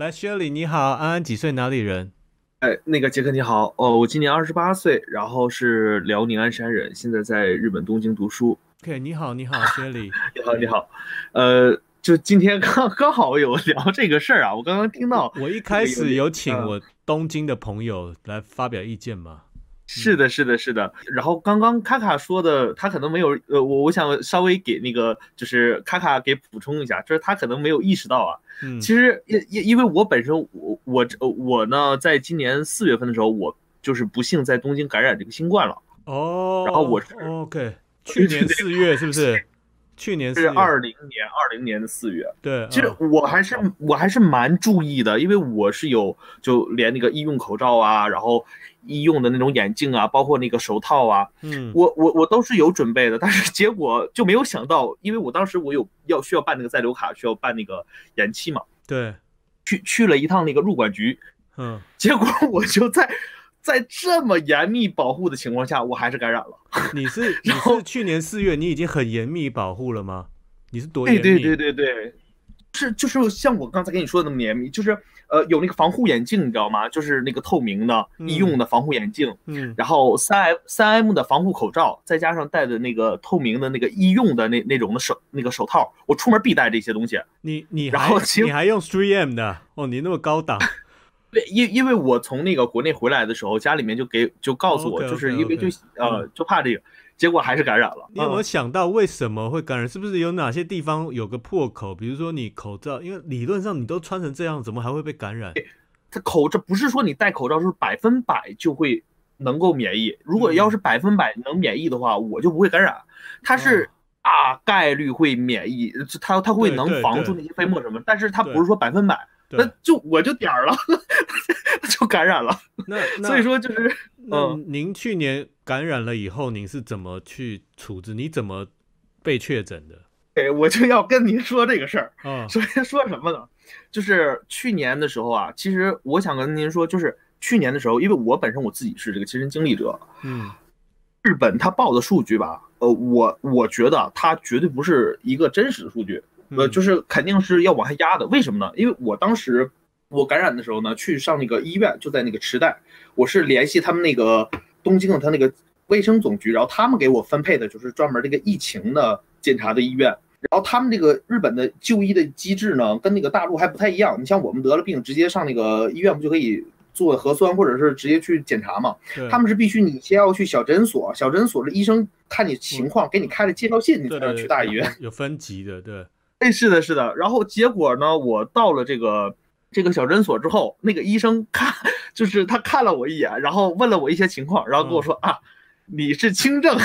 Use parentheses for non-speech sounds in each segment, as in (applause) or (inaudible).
来，Shirley 你好，安安几岁？哪里人？哎，那个杰克你好，哦，我今年二十八岁，然后是辽宁鞍山人，现在在日本东京读书。OK，你好，你好，(laughs) Shirley。你好，你好，呃，就今天刚刚好有聊这个事儿啊，我刚刚听到，我一开始有请嗯我东京的朋友来发表意见嘛？是的，是的，是的。然后刚刚卡卡说的，他可能没有，呃，我我想稍微给那个就是卡卡给补充一下，就是他可能没有意识到啊，嗯，其实因因因为我本身我我我呢，在今年四月份的时候，我就是不幸在东京感染这个新冠了，哦，然后我是 OK，(laughs) 去年四月是不是？去年是月二零年二零年的四月。对，其实嗯我还是我还是蛮注意的，因为我是有就连那个医用口罩啊，然后医用的那种眼镜啊，包括那个手套啊，嗯，我我我都是有准备的，但是结果就没有想到，因为我当时我有要需要办那个在留卡，需要办那个延期嘛，对，去去了一趟那个入管局，嗯，结果我就在在这么严密保护的情况下，我还是感染了。你是你 (laughs) 然后是去年四月你已经很严密保护了吗？你是多对严密？对对对对，是就是像我刚才跟你说的那么严密，就是呃有那个防护眼镜，你知道吗？就是那个透明的嗯。医用的防护眼镜，嗯，然后三 M 三 M 的防护口罩，再加上戴的那个透明的那个医用的那那种的手那个手套，我出门必带这些东西。你你然后其你还用 three M 的？哦，你那么高档，(laughs) 对，因因为我从那个国内回来的时候，家里面就给就告诉我就是因为就呃就怕这个，结果还是感染了。你有没有嗯想到为什么会感染？是不是有哪些地方有个破口？比如说你口罩，因为理论上你都穿成这样，怎么还会被感染？它口罩不是说你戴口罩是百分百就会能够免疫，如果要是嗯百分百能免疫的话，我就不会感染。它是大概率会免疫，它它会能防住那些飞沫什么，但是它不是说百分百，那，就我就点儿了，(laughs) 就感染了。那那所以说就是那嗯您去年感染了以后，您是怎么去处置？你怎么被确诊的？对，我就要跟您说这个事儿。啊，首先说什么呢？就是去年的时候啊，其实我想跟您说，就是去年的时候，因为我本身我自己是这个亲身经历者，嗯日本他报的数据吧，呃，我我觉得它绝对不是一个真实的数据，呃，嗯就是肯定是要往下压的。为什么呢？因为我当时我感染的时候呢，去上那个医院，就在那个池袋，我是联系他们那个东京的他那个卫生总局，然后他们给我分配的就是专门这个疫情的检查的医院。然后他们这个日本的就医的机制呢，跟那个大陆还不太一样。你像我们得了病，直接上那个医院不就可以做核酸，或者是直接去检查嘛？他们是必须你先要去小诊所，小诊所的医生看你情况，给你开了介绍信，你才能去大医院。有有分级的，对，哎，是的，是的。然后结果呢，我到了这个这个小诊所之后，那个医生看，就是他看了我一眼，然后问了我一些情况，然后跟我说、啊，你是轻症，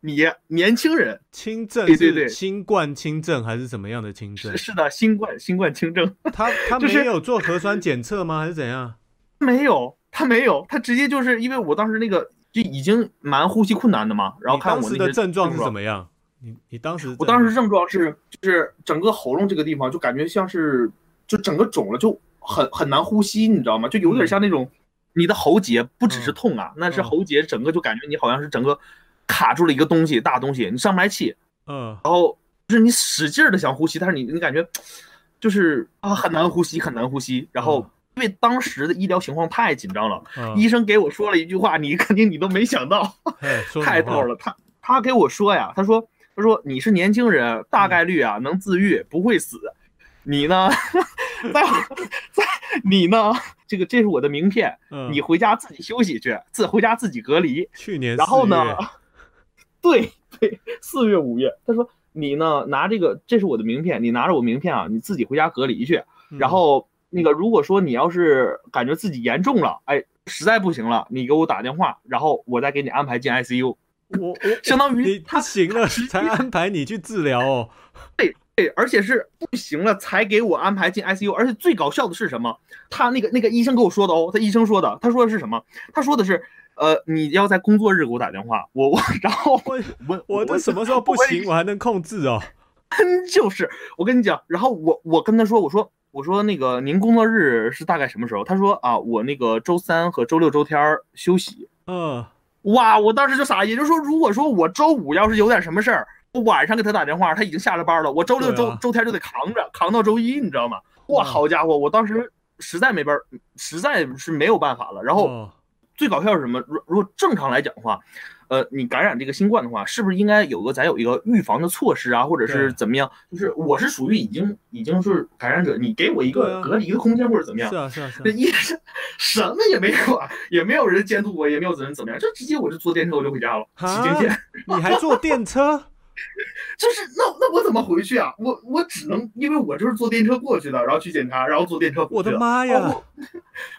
你年轻人，轻症是对对对新冠轻症还是什么样的轻症是？是的，新冠新冠轻症。他 (laughs) 他就是没有做核酸检测吗？还是怎样？没有，他没有，他直接就是因为我当时那个就已经蛮呼吸困难的嘛，然后看我的症状是怎么样？你你当时我当时症状是，就是整个喉咙这个地方就感觉像是，就整个肿了，就很很难呼吸，你知道吗？就有点像那种你的喉结不只是痛啊，那是嗯喉结整个就感觉你好像是整个卡住了一个东西，大东西，你上不来气，嗯然后就是你使劲的想呼吸，但是你你感觉就是啊很难呼吸，很难呼吸。然后因为当时的医疗情况太紧张了，嗯，医生给我说了一句话，你肯定你都没想到。(laughs) 太逗了，他他给我说呀，他说他说你是年轻人，大概率啊能自愈，不会死。你呢，(laughs) 在在你呢，这个这是我的名片，嗯你回家自己休息去，自回家自己隔离。去年然后呢4月，对对，四月五月，他说你呢拿这个，这是我的名片，你拿着我名片啊，你自己回家隔离去。嗯然后那个，如果说你要是感觉自己严重了，哎，实在不行了，你给我打电话，然后我再给你安排进 ICU。我我 (laughs) 相当于你不他行了才安排你去治疗哦。对，而且是不行了才给我安排进 ICU，而且最搞笑的是什么？他那个那个医生跟我说的哦，他医生说的，他说的是什么？他说的是，呃，你要在工作日给我打电话，我我然后我我我这什么时候不行，我还能控制哦？(laughs) 就是我跟你讲，然后我我跟他说，我说我说那个您工作日是大概什么时候？他说啊，我那个周三和周六周天休息。嗯，哇，我当时就傻，也就是说，如果说我周五要是有点什么事儿，我晚上给他打电话，他已经下了班了，我周六周、啊周天就得扛着，扛到周一，你知道吗？哇，嗯好家伙，我当时实在没办，实在是没有办法了。然后哦最搞笑是什么？如如果正常来讲的话，呃，你感染这个新冠的话，是不是应该有个咱有一个预防的措施啊，或者是怎么样？就是我是属于已经已经是感染者，你给我一个隔离的空间或者怎么样是？啊是啊是啊这，一是什么也没有啊，也没有人监督我，也没有人怎么样，就直接我就坐电车我就回家了，啊骑京线。(laughs) 你还坐电车？(laughs) 就是那那我怎么回去啊？我我只能因为我就是坐电车过去的，然后去检查，然后坐电车回去我的妈包呀！括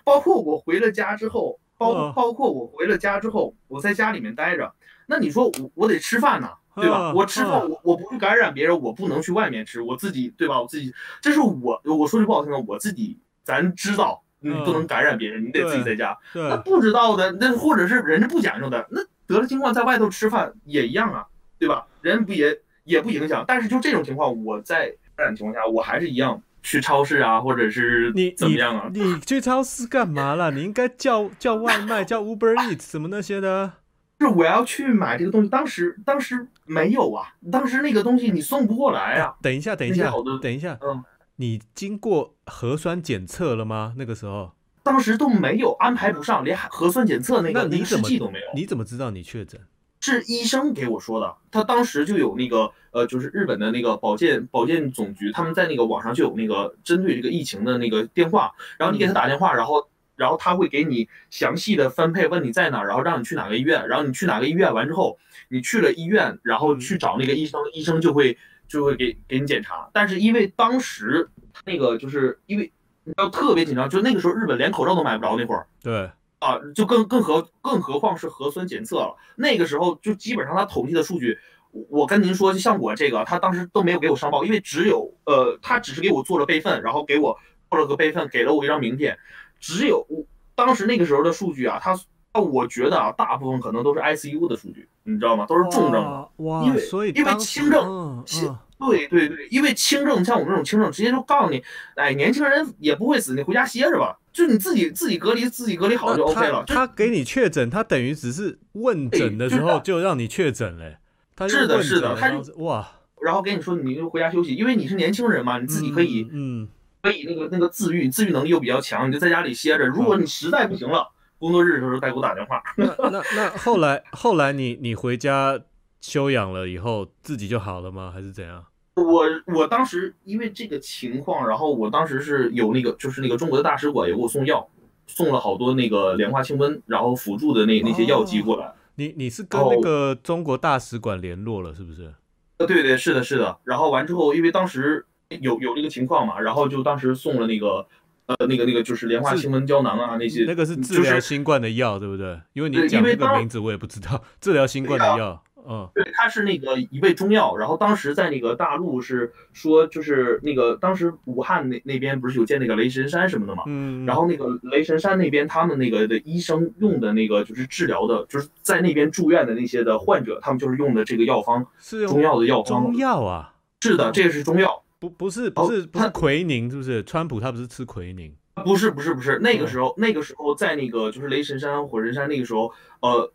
包括我回了家之后，包嗯包括我回了家之后，我在家里面待着，那你说我我得吃饭呐，对吧？嗯我吃饭，我我不去感染别人，我不能去外面吃，我自己对吧？我自己，这是我我说句不好听的，我自己咱知道你嗯不能感染别人，你得自己在家。那，不知道的，那或者是人家不讲究的，那得了新冠在外头吃饭也一样啊，对吧？人不也也不影响，但是就这种情况，我在感染情况下，我还是一样去超市啊，或者是你你怎么样啊？你去超市干嘛了？你应该叫叫外卖，叫 Uber Eats 什么那些的。是我要去买这个东西，当时当时没有啊，当时那个东西你送不过来啊。等一下，等一下等一下，嗯，你经过核酸检测了吗？那个时候，当时都没有安排不上，连核酸检测那个那你怎么都没有。你怎么知道你确诊？是医生给我说的，他当时就有那个呃，就是日本的那个保健保健总局，他们在那个网上就有那个针对这个疫情的那个电话，然后你给他打电话，然后然后他会给你详细的分配，问你在哪儿，然后让你去哪个医院，然后你去哪个医院完之后，你去了医院，然后去找那个医生，医生就会就会给给你检查，但是因为当时那个就是因为你知道特别紧张，就那个时候日本连口罩都买不着那会儿。对，啊，就更更何更何况是核酸检测了。那个时候就基本上他统计的数据，我我跟您说，就像我这个，他当时都没有给我上报，因为只有呃，他只是给我做了备份，然后给我做了个备份，给了我一张名片。只有我当时那个时候的数据啊，他我觉得啊，大部分可能都是 ICU 的数据，你知道吗？都是重症的。哇，因为因为轻症嗯轻嗯对对对，因为轻症像我们这种轻症，直接就告诉你，哎，年轻人也不会死，你回家歇着吧，就你自己自己隔离，自己隔离好就 OK 了。他他给你确诊，他等于只是问诊的时候就让你确诊嘞。他是的是的他就哇，然后跟你说你就回家休息，因为你是年轻人嘛，你自己可以、嗯，可以那个那个自愈，自愈能力又比较强，你就在家里歇着。如果你实在不行了，工作日的时候再给我打电话。嗯那那那 (laughs) 后来后来你你回家休养了以后，自己就好了吗？还是怎样？我我当时因为这个情况，然后我当时是有那个就是那个中国的大使馆也给我送药，送了好多那个莲花清瘟，然后辅助的那那些药剂过来。你你是跟哦那个中国大使馆联络了是不是？呃，对对，是的，是的。然后完之后，因为当时有有这个情况嘛，然后就当时送了那个呃那个那个就是莲花清瘟胶囊啊那些，那个是治疗新冠的药，对不对？因为你对讲这个名字我也不知道，治疗新冠的药，嗯，对，他是那个一味中药，然后当时在那个大陆是说，就是那个当时武汉那那边不是有建那个雷神山什么的嘛，嗯，然后那个雷神山那边他们那个的医生用的那个就是治疗的，就是在那边住院的那些的患者，他们就是用的这个药方，是中药的药方中，药啊，是的，这个是中药，不不是哦不是不是他奎宁，是不是？川普他不是吃奎宁？不是不是不是，那嗯个时候那个时候在那个就是雷神山、火神山那个时候，呃。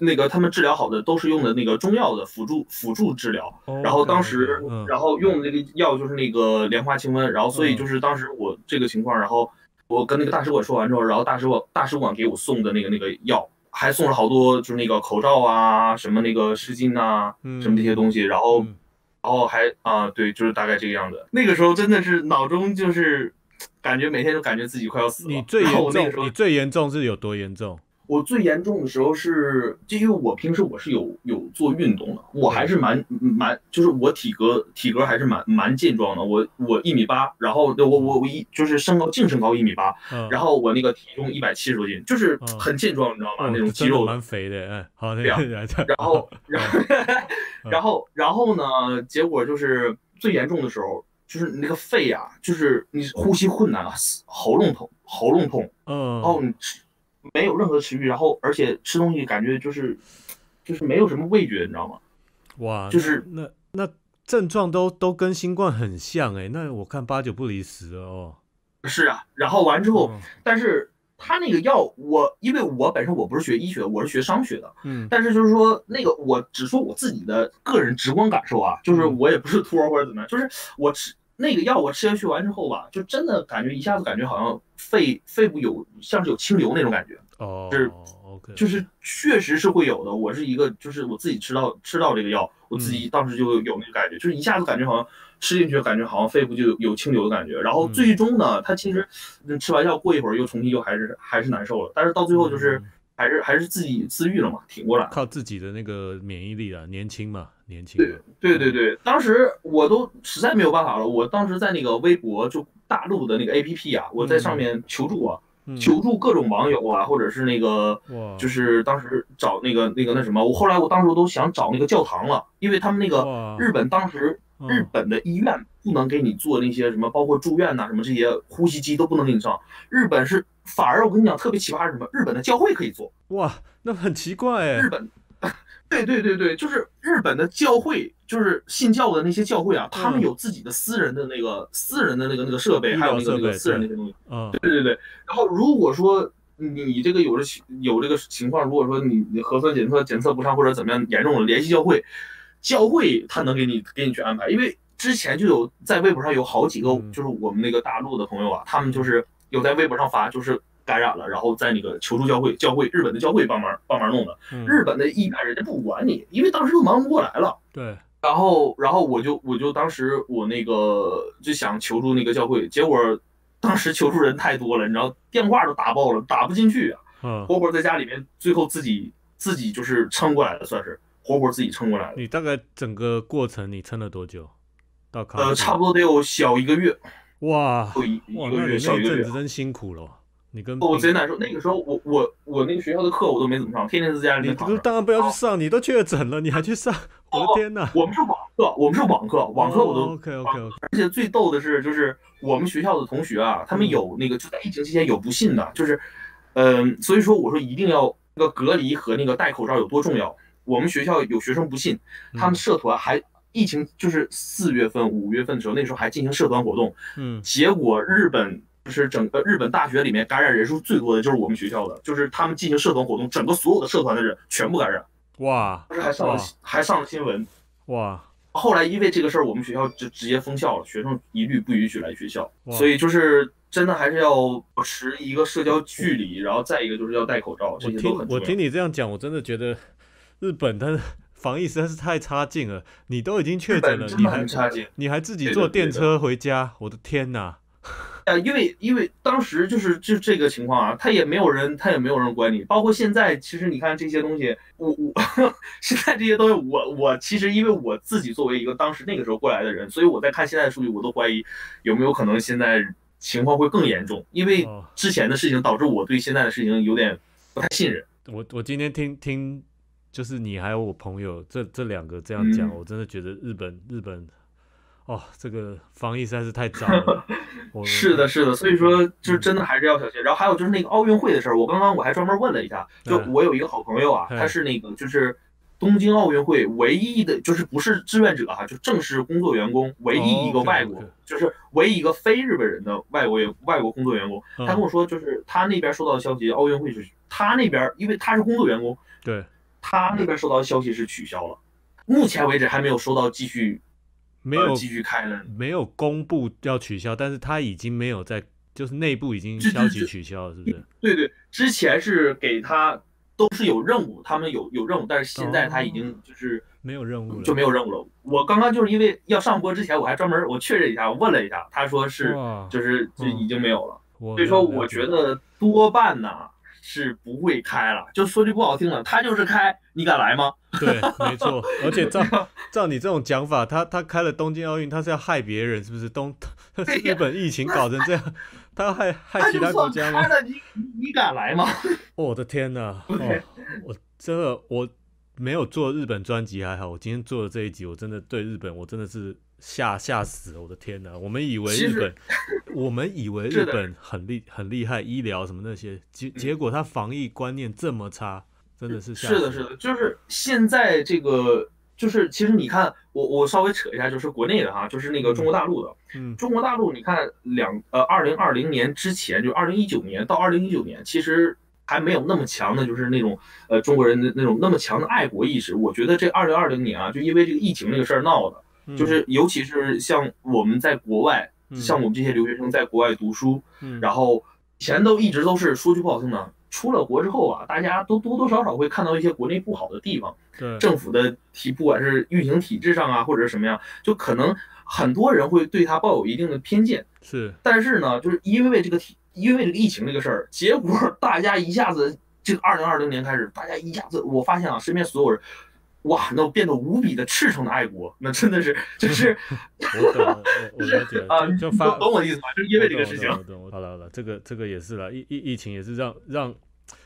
那个他们治疗好的都是用的那个中药的辅助辅助治疗，然后当时，嗯然后用的那个药就是那个莲花清瘟，然后所以嗯就是当时我这个情况，然后我跟那个大使馆说完之后，然后大使馆大使馆给我送的那个那个药，还送了好多就是那个口罩啊，什么那个湿巾呐、嗯什么这些东西，然后嗯然后还啊、对，就是大概这个样子。那个时候真的是脑中就是感觉每天都感觉自己快要死了。你最严重，你最严重是有多严重？我最严重的时候是，就因为我平时我是有有做运动的，我还是蛮蛮，就是我体格体格还是蛮蛮健壮的。我我一米八，然后我我我一就是身高净身高一米八，嗯，然后我那个体重一百七十多斤，就是嗯很健壮，你知道吗？哦那种肌肉的。蛮肥的，哎，好，那对啊个然后然后 (laughs) 然后然后呢，结果就是最严重的时候，就是你那个肺啊，就是你呼吸困难啊，喉咙痛，喉咙痛，嗯，然后你吃没有任何食欲，然后而且吃东西感觉就是就是没有什么味觉，你知道吗？哇，就是那那那症状都都跟新冠很像哎，那我看八九不离十哦。是啊，然后完之后，嗯但是他那个药，我因为我本身我不是学医学，我是学商学的，嗯但是就是说那个我只说我自己的个人直观感受啊，就是嗯我也不是 (laughs) 托或者怎么样，就是我吃那个药我吃下去完之后吧，就真的感觉一下子感觉好像肺肺部有像是有清流那种感觉，哦，是 OK，就是确实是会有的。我是一个，就是我自己吃到吃到这个药，我自己当时就有那个感觉，就是一下子感觉好像吃进去，感觉好像肺部就有有清流的感觉。然后最终呢，它其实嗯吃完药过一会儿又重新又还是还是难受了，但是到最后就是嗯还是还是自己自愈了嘛，挺过来。靠自己的那个免疫力啊，年轻嘛，年轻对，对对对，当时我都实在没有办法了，我当时在那个微博就大陆的那个 APP 啊，我在上面求助啊，嗯求助各种网友啊，或者是那个，就是当时找那个那个那什么，我后来我当时我都想找那个教堂了，因为他们那个日本当时嗯日本的医院不能给你做那些什么，包括住院呐、什么这些呼吸机都不能给你上。日本是反而我跟你讲特别奇葩是什么？日本的教会可以做，哇，那很奇怪哎日，本。(laughs) 对对对对，就是日本的教会，就是信教的那些教会啊，他们嗯有自己的私人的那个私人的那个那个设备，还有那个那个私人那对些东西。嗯对对对，然后如果说你这个有的情有这个情况，如果说你你核酸检测检测不上或者怎么样严重了，联系教会，教会他能给你给你去安排，因为之前就有在微博上有好几个嗯就是我们那个大陆的朋友啊，他们就是有在微博上发，就是感染了，然后在那个求助教会，教会日本的教会帮忙帮忙弄的，嗯，日本的医院人家不管你，因为当时都忙不过来了。对，然后，然后我就我就当时我那个就想求助那个教会，结果当时求助人太多了，你知道电话都打爆了，打不进去啊，嗯，活活在家里面，最后自己自己就是撑过来了，算是活活自己撑过来了。你大概整个过程你撑了多久？到康呃，差不多得有小一个月，哇有一哇，一个月，那你小一个月那一阵子。真辛苦了，你跟我病贼难受，那个时候我我我那个学校的课我都没怎么上，天天在家里你面躺着。不是当然不要去上，你都确诊了，你还去上？我的天哪！我们是网课，我们是网课，网课我都 OK OK OK，而且最逗的是，就是我们学校的同学啊，他们有那个就在疫情期间有不信的，就是，嗯、所以说我说一定要那个隔离和那个戴口罩有多重要。我们学校有学生不信，他们社团还疫情就是四月份、五月份的时候，那时候还进行社团活动，嗯，结果日本就是整个日本大学里面感染人数最多的就是我们学校的，就是他们进行社团活动，整个所有的社团的人全部感染，哇当时还上了还上了新闻。哇后来因为这个事儿，我们学校就直接封校了，学生一律不允许来学校。所以就是真的还是要保持一个社交距离，然后再一个就是要戴口罩，这些都很重要。我听你这样讲，我真的觉得日本它的防疫实在是太差劲了。你都已经确诊了，你还差劲。你还自己坐电车回家，我的天哪！(laughs) 呃，因为因为当时就是就这个情况啊，他也没有人，他也没有人管你。包括现在，其实你看这些东西，我我 (laughs) 现在这些东西，我我其实因为我自己作为一个当时那个时候过来的人，所以我在看现在的数据，我都怀疑有没有可能现在情况会更严重，因为哦之前的事情导致我对现在的事情有点不太信任。我我今天听听，就是你还有我朋友这这两个这样讲，嗯我真的觉得日本日本，哦，这个防疫实在是太糟了。(laughs) 是的，是的，所以说就是真的还是要小心。然后还有就是那个奥运会的事儿，我刚刚我还专门问了一下，就嗯我有一个好朋友啊，嗯他是那个就是东京奥运会唯一的，就是不是志愿者哈、就正式工作员工，唯一一个外国就是唯一一个非日本人的外国员外国工作员工。嗯他跟我说，就是他那边收到的消息，奥运会是他那边，因为他是工作员工，对，他那边收到的消息是取消了，目前为止还没有收到继续没有呃继续开了。没有公布要取消，但是他已经没有在，就是内部已经消息取消了，是不是？对对，之前是给他都是有任务，他们有有任务，但是现在他已经就是没有任务了，就没有任务了。我刚刚就是因为要上播之前，我还专门我确认一下，我问了一下，他说是就是就已经没有了。我所以说，我觉得多半呢是不会开了。就说句不好听的，他就是开，你敢来吗？(laughs) 对，没错，而且照 (laughs) 照你这种讲法，他他开了东京奥运，他是要害别人，是不是？东 (laughs) 日本疫情搞成这样，他要害害其他国家吗？算开了，你你你敢来吗？哦我的天哪！哦，我真的我没有做日本专辑还好，我今天做的这一集，我真的对日本我真的是吓吓死了！我的天哪！我们以为日本，(laughs) 我们以为日本很厉很厉害，医疗什么那些，结结果他防疫观念这么差，真的是吓是的，是的，就是现在这个，就是其实你看，我我稍微扯一下，就是国内的哈，就是那个中国大陆的，嗯中国大陆，你看两呃，二零二零年之前，就二零一九年到二零一九年，其实还没有那么强的，就是那种呃中国人的那种那么强的爱国意识。我觉得这二零二零年啊，就因为这个疫情这个事儿闹的，嗯就是尤其是像我们在国外，嗯。像我们这些留学生在国外读书，嗯。然后以前都一直都是说句不好听的，出了国之后啊，大家都多多少少会看到一些国内不好的地方，对。政府的体不管是运行体制上啊，或者是什么样，就可能很多人会对他抱有一定的偏见。是。但是呢，就是因为这个体，因为这个疫情这个事儿，结果大家一下子，这个二零二零年开始，大家一下子，我发现啊，身边所有人，哇，那变得无比的赤诚的爱国，那真的是，就是 (laughs) 我懂，我我了解就就发懂懂我的意思吗？就是因为这个事情我，懂我懂懂好了好了，这个这个也是了，疫疫疫情也是让让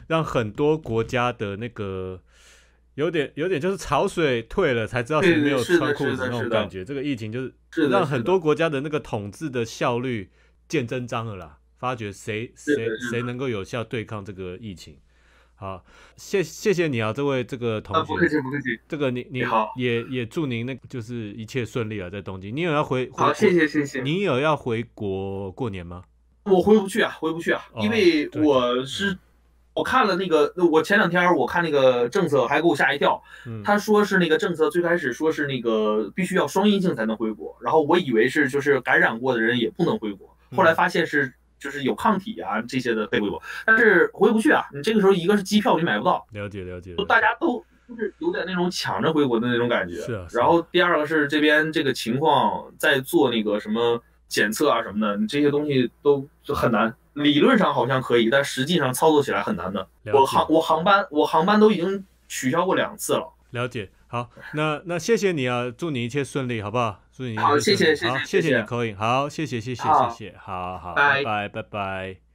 让很多国家的那个有点有点就是潮水退了才知道对谁没有穿裤子那种感觉。这个疫情就是让很多国家的那个统治的效率见真章了啦，发觉谁谁谁能够有效对抗这个疫情。好，谢谢谢你啊，这位这个同啊，不客学，气不客气，这个你你你好也也祝您那个就是一切顺利啊，在东京。你有要回回好，谢谢谢谢。你有要回国过年吗？我回不去啊，回不去啊，哦因为我是我看了那个，我前两天我看那个政策还给我吓一跳，嗯，他说是那个政策最开始说是那个必须要双阴性才能回国，然后我以为是就是感染过的人也不能回国，后来发现是就是有抗体啊这些的可以回国，但是回不去啊，你这个时候一个是机票你买不到，了解了解，就了解大家都就是有点那种抢着回国的那种感觉。是啊是啊然后第二个是这边这个情况在做那个什么检测啊什么的，你这些东西都就很难。理论上好像可以，但实际上操作起来很难的。我航我航班我航班都已经取消过两次了。了解。好，那那谢谢你啊，祝你一切顺利，好不好？祝你一切好顺利。谢谢谢谢好，谢谢谢。你口音，好，谢谢谢谢谢谢，好好，拜。拜拜拜拜。